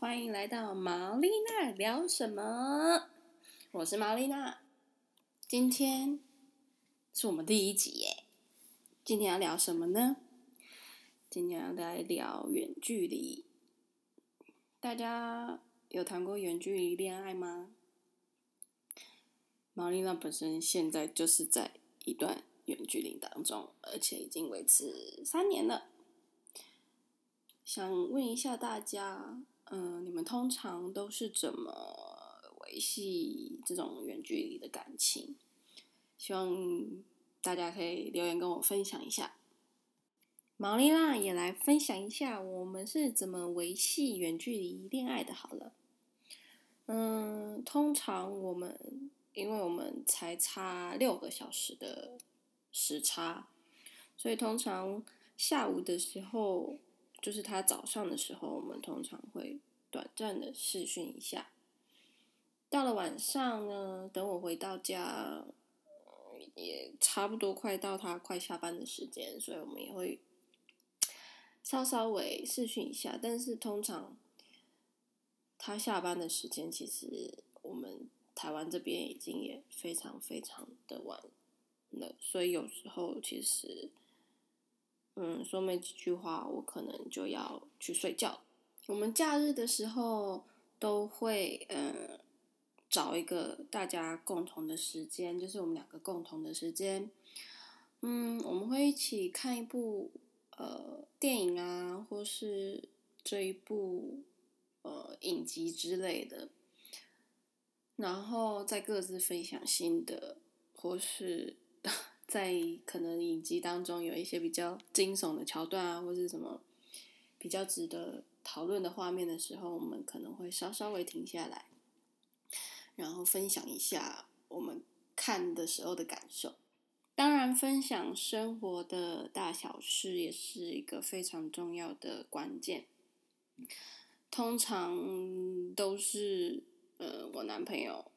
欢迎来到毛丽娜聊什么？我是毛丽娜，今天是我们第一集耶。今天要聊什么呢？今天要来聊远距离。大家有谈过远距离恋爱吗？毛丽娜本身现在就是在一段远距离当中，而且已经维持三年了。想问一下大家，嗯，你们通常都是怎么维系这种远距离的感情？希望大家可以留言跟我分享一下。毛丽娜也来分享一下，我们是怎么维系远距离恋爱的。好了，嗯，通常我们因为我们才差六个小时的时差，所以通常下午的时候。就是他早上的时候，我们通常会短暂的试训一下。到了晚上呢，等我回到家，也差不多快到他快下班的时间，所以我们也会稍稍微试训一下。但是通常他下班的时间，其实我们台湾这边已经也非常非常的晚了，所以有时候其实。嗯，说没几句话，我可能就要去睡觉。我们假日的时候都会嗯找一个大家共同的时间，就是我们两个共同的时间。嗯，我们会一起看一部呃电影啊，或是这一部呃影集之类的，然后再各自分享心得，或是。在可能影集当中有一些比较惊悚的桥段啊，或是什么比较值得讨论的画面的时候，我们可能会稍稍微停下来，然后分享一下我们看的时候的感受。当然，分享生活的大小事也是一个非常重要的关键。通常都是呃，我男朋友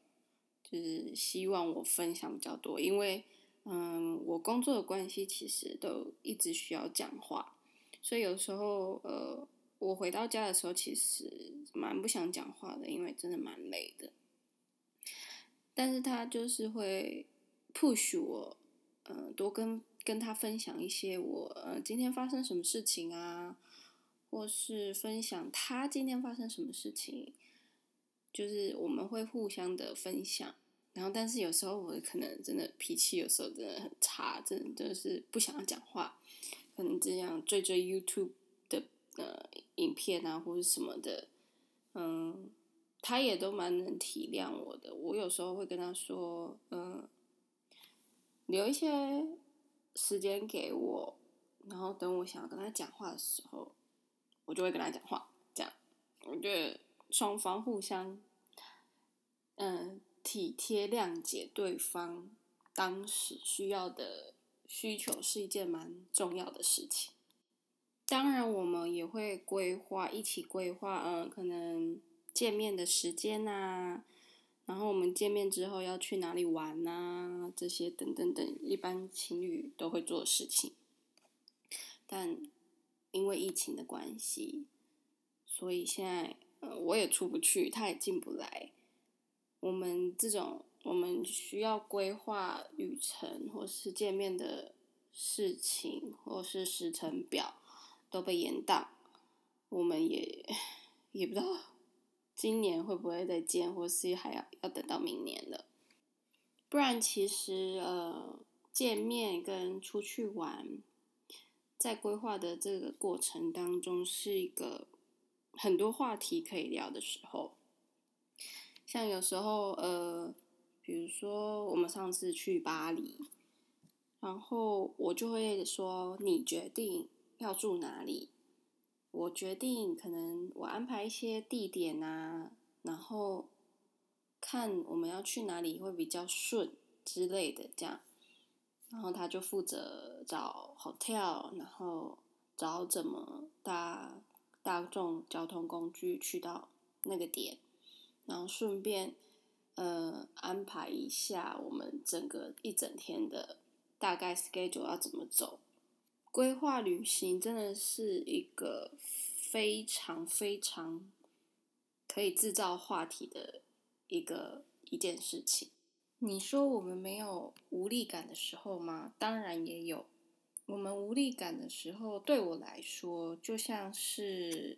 就是希望我分享比较多，因为。嗯，我工作的关系其实都一直需要讲话，所以有时候呃，我回到家的时候其实蛮不想讲话的，因为真的蛮累的。但是他就是会 push 我，嗯，多跟跟他分享一些我呃今天发生什么事情啊，或是分享他今天发生什么事情，就是我们会互相的分享。然后，但是有时候我可能真的脾气有时候真的很差，真的就是不想要讲话，可能这样追追 YouTube 的呃影片啊，或者什么的，嗯，他也都蛮能体谅我的。我有时候会跟他说，嗯，留一些时间给我，然后等我想要跟他讲话的时候，我就会跟他讲话。这样，我觉得双方互相，嗯。体贴谅解对方当时需要的需求是一件蛮重要的事情。当然，我们也会规划一起规划，嗯，可能见面的时间呐，然后我们见面之后要去哪里玩呐，这些等等等，一般情侣都会做的事情。但因为疫情的关系，所以现在，呃，我也出不去，他也进不来。我们这种，我们需要规划旅程，或是见面的事情，或是时程表，都被延宕。我们也也不知道今年会不会再见，或是还要要等到明年了。不然，其实呃，见面跟出去玩，在规划的这个过程当中，是一个很多话题可以聊的时候。像有时候，呃，比如说我们上次去巴黎，然后我就会说你决定要住哪里，我决定可能我安排一些地点啊，然后看我们要去哪里会比较顺之类的这样，然后他就负责找 hotel，然后找怎么搭大众交通工具去到那个点。然后顺便，呃，安排一下我们整个一整天的大概 schedule 要怎么走。规划旅行真的是一个非常非常可以制造话题的一个一件事情。你说我们没有无力感的时候吗？当然也有。我们无力感的时候，对我来说，就像是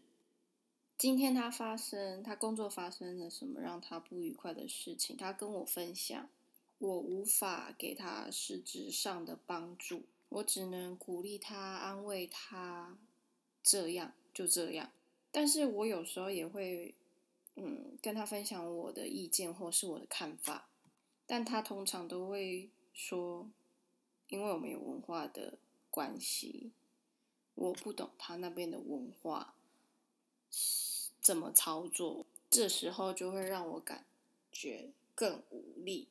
今天他发生，他工作发生了什么让他不愉快的事情，他跟我分享，我无法给他实质上的帮助，我只能鼓励他，安慰他，这样就这样。但是我有时候也会，嗯，跟他分享我的意见或是我的看法。但他通常都会说，因为我们有文化的关系，我不懂他那边的文化怎么操作，这时候就会让我感觉更无力，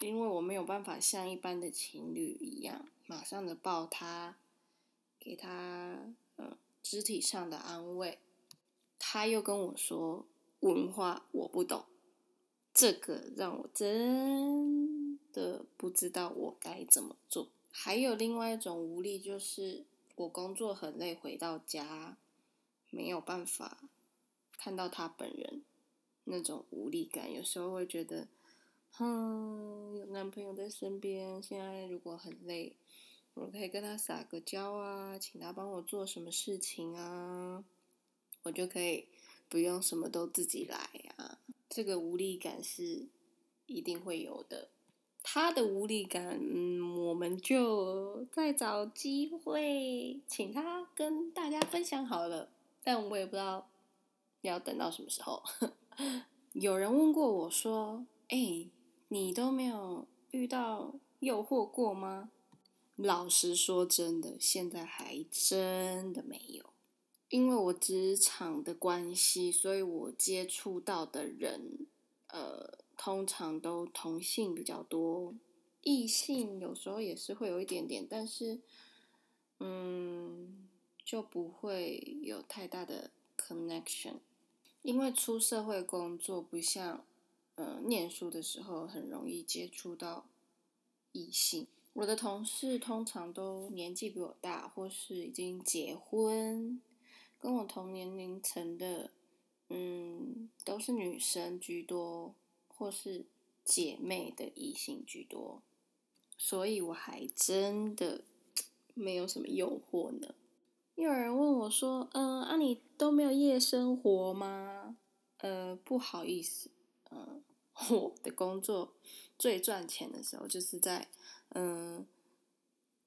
因为我没有办法像一般的情侣一样，马上的抱他，给他嗯肢体上的安慰。他又跟我说文化我不懂。这个让我真的不知道我该怎么做。还有另外一种无力，就是我工作很累，回到家没有办法看到他本人，那种无力感。有时候会觉得，哼，有男朋友在身边，现在如果很累，我可以跟他撒个娇啊，请他帮我做什么事情啊，我就可以不用什么都自己来啊。这个无力感是一定会有的，他的无力感，嗯，我们就再找机会请他跟大家分享好了。但我也不知道要等到什么时候。有人问过我说：“哎，你都没有遇到诱惑过吗？”老实说，真的，现在还真的没有。因为我职场的关系，所以我接触到的人，呃，通常都同性比较多，异性有时候也是会有一点点，但是，嗯，就不会有太大的 connection。因为出社会工作不像，呃，念书的时候很容易接触到异性。我的同事通常都年纪比我大，或是已经结婚。跟我同年龄层的，嗯，都是女生居多，或是姐妹的异性居多，所以我还真的 没有什么诱惑呢。又有人问我说：“嗯，啊，你都没有夜生活吗？”呃，不好意思，嗯，我的工作最赚钱的时候就是在，嗯。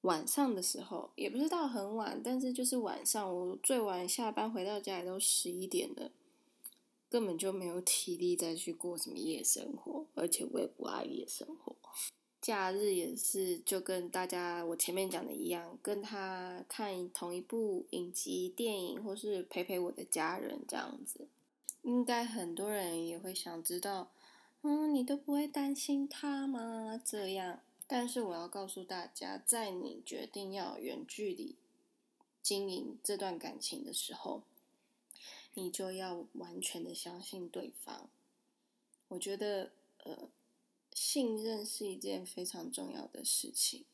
晚上的时候也不是到很晚，但是就是晚上，我最晚下班回到家也都十一点了，根本就没有体力再去过什么夜生活，而且我也不爱夜生活。假日也是就跟大家我前面讲的一样，跟他看同一部影集、电影，或是陪陪我的家人这样子。应该很多人也会想知道，嗯，你都不会担心他吗？这样。但是我要告诉大家，在你决定要远距离经营这段感情的时候，你就要完全的相信对方。我觉得，呃，信任是一件非常重要的事情。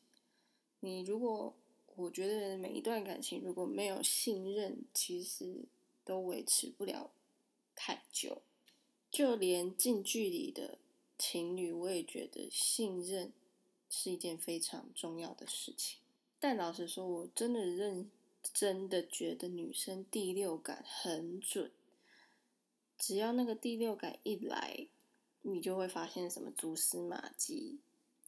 你如果，我觉得每一段感情如果没有信任，其实都维持不了太久。就连近距离的情侣，我也觉得信任。是一件非常重要的事情，但老实说，我真的认真的觉得女生第六感很准，只要那个第六感一来，你就会发现什么蛛丝马迹。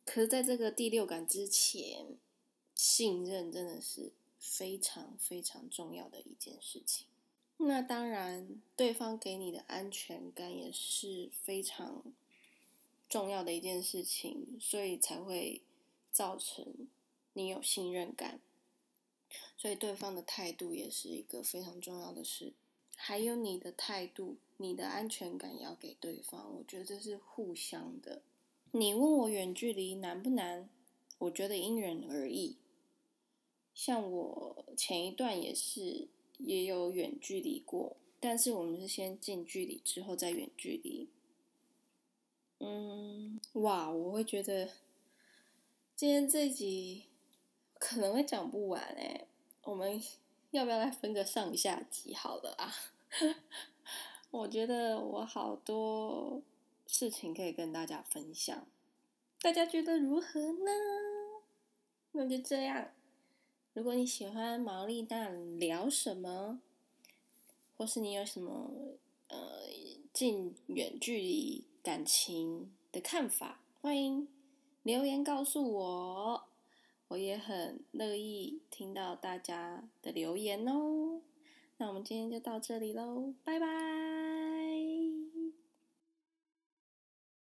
可是，在这个第六感之前，信任真的是非常非常重要的一件事情。那当然，对方给你的安全感也是非常。重要的一件事情，所以才会造成你有信任感，所以对方的态度也是一个非常重要的事。还有你的态度，你的安全感要给对方，我觉得这是互相的。你问我远距离难不难？我觉得因人而异。像我前一段也是也有远距离过，但是我们是先近距离之后再远距离。嗯，哇，我会觉得今天这集可能会讲不完诶，我们要不要来分个上下集好了啊？我觉得我好多事情可以跟大家分享，大家觉得如何呢？那就这样。如果你喜欢毛利蛋聊什么，或是你有什么呃近远距离感情的看法，欢迎留言告诉我，我也很乐意听到大家的留言哦。那我们今天就到这里喽，拜拜。